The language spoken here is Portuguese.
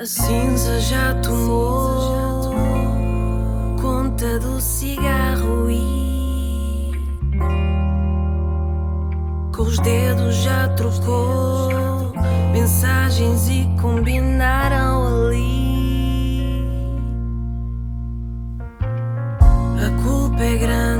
A cinza já tomou conta do cigarro e com os dedos já trocou mensagens e combinaram ali. A culpa é grande.